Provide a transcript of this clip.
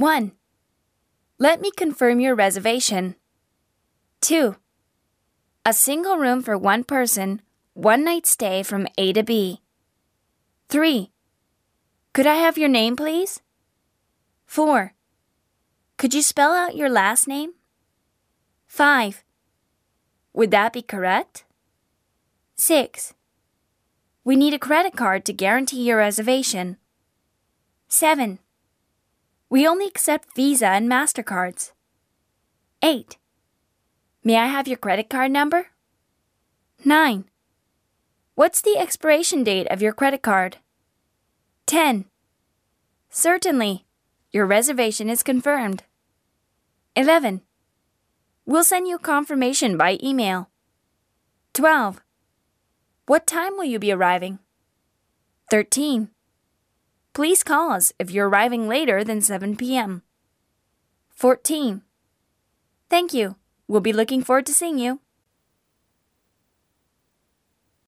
1. Let me confirm your reservation. 2. A single room for one person, one night stay from A to B. 3. Could I have your name, please? 4. Could you spell out your last name? 5. Would that be correct? 6. We need a credit card to guarantee your reservation. 7. We only accept Visa and MasterCards. 8. May I have your credit card number? 9. What's the expiration date of your credit card? 10. Certainly. Your reservation is confirmed. 11. We'll send you confirmation by email. 12. What time will you be arriving? 13. Please call us if you're arriving later than 7 p.m. 14. Thank you. We'll be looking forward to seeing you.